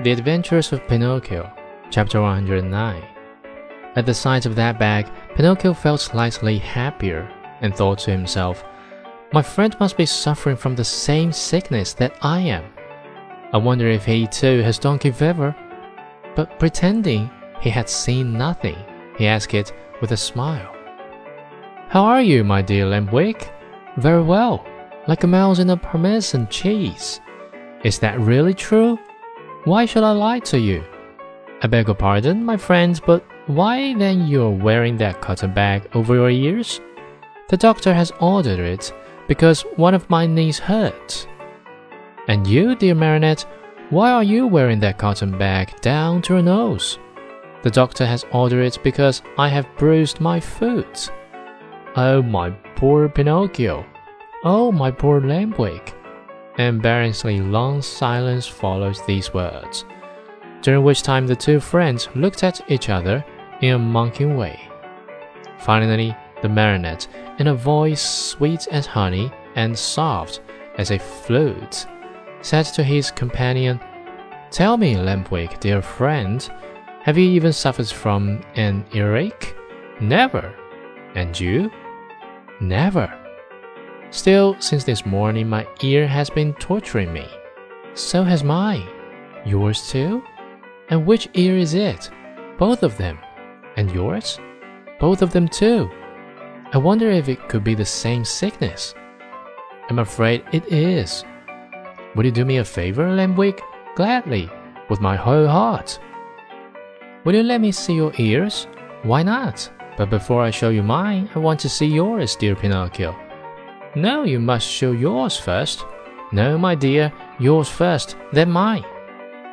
The Adventures of Pinocchio, Chapter 109. At the sight of that bag, Pinocchio felt slightly happier and thought to himself, My friend must be suffering from the same sickness that I am. I wonder if he too has donkey fever. But pretending he had seen nothing, he asked it with a smile. How are you, my dear Lampwick? Very well, like a mouse in a parmesan cheese. Is that really true? Why should I lie to you? I beg your pardon, my friend, but why then you're wearing that cotton bag over your ears? The doctor has ordered it because one of my knees hurts. And you, dear Marionette, why are you wearing that cotton bag down to your nose? The doctor has ordered it because I have bruised my foot. Oh, my poor Pinocchio. Oh, my poor Lampwick. Embarrassingly long silence follows these words, during which time the two friends looked at each other in a mocking way. Finally, the marionette, in a voice sweet as honey and soft as a flute, said to his companion, Tell me, Lampwick, dear friend, have you even suffered from an earache? Never. And you? Never. Still, since this morning, my ear has been torturing me. So has mine. Yours too? And which ear is it? Both of them. And yours? Both of them too. I wonder if it could be the same sickness. I'm afraid it is. Would you do me a favor, Lampwick? Gladly, with my whole heart. Will you let me see your ears? Why not? But before I show you mine, I want to see yours, dear Pinocchio. No, you must show yours first. No, my dear, yours first, then mine.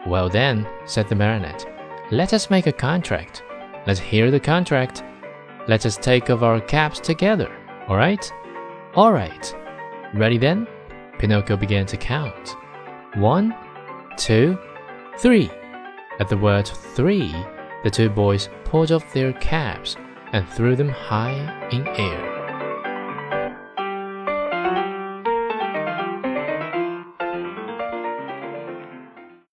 Well then, said the marionette, let us make a contract. Let's hear the contract. Let us take off our caps together, all right? All right. Ready then? Pinocchio began to count. One, two, three. At the word three, the two boys pulled off their caps and threw them high in air.